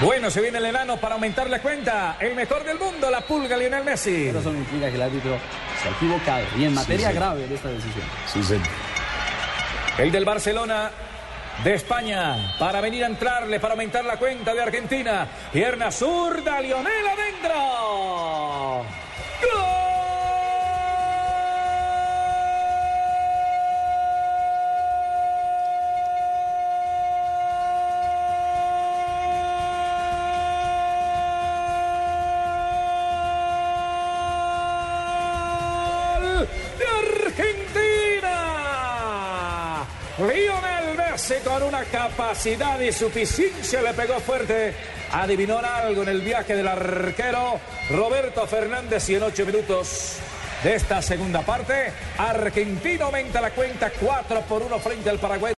Bueno, se viene el enano para aumentar la cuenta. El mejor del mundo, la pulga Lionel Messi. Eso me implica que el árbitro se ha equivocado y en materia sí, grave de esta decisión. Sí, sí. El del Barcelona de España para venir a entrarle, para aumentar la cuenta de Argentina. Pierna zurda, Lionel adentro. Lionel Messi con una capacidad y suficiencia le pegó fuerte. Adivinó algo en el viaje del arquero Roberto Fernández y en ocho minutos de esta segunda parte, Argentina aumenta la cuenta 4 por 1 frente al Paraguay.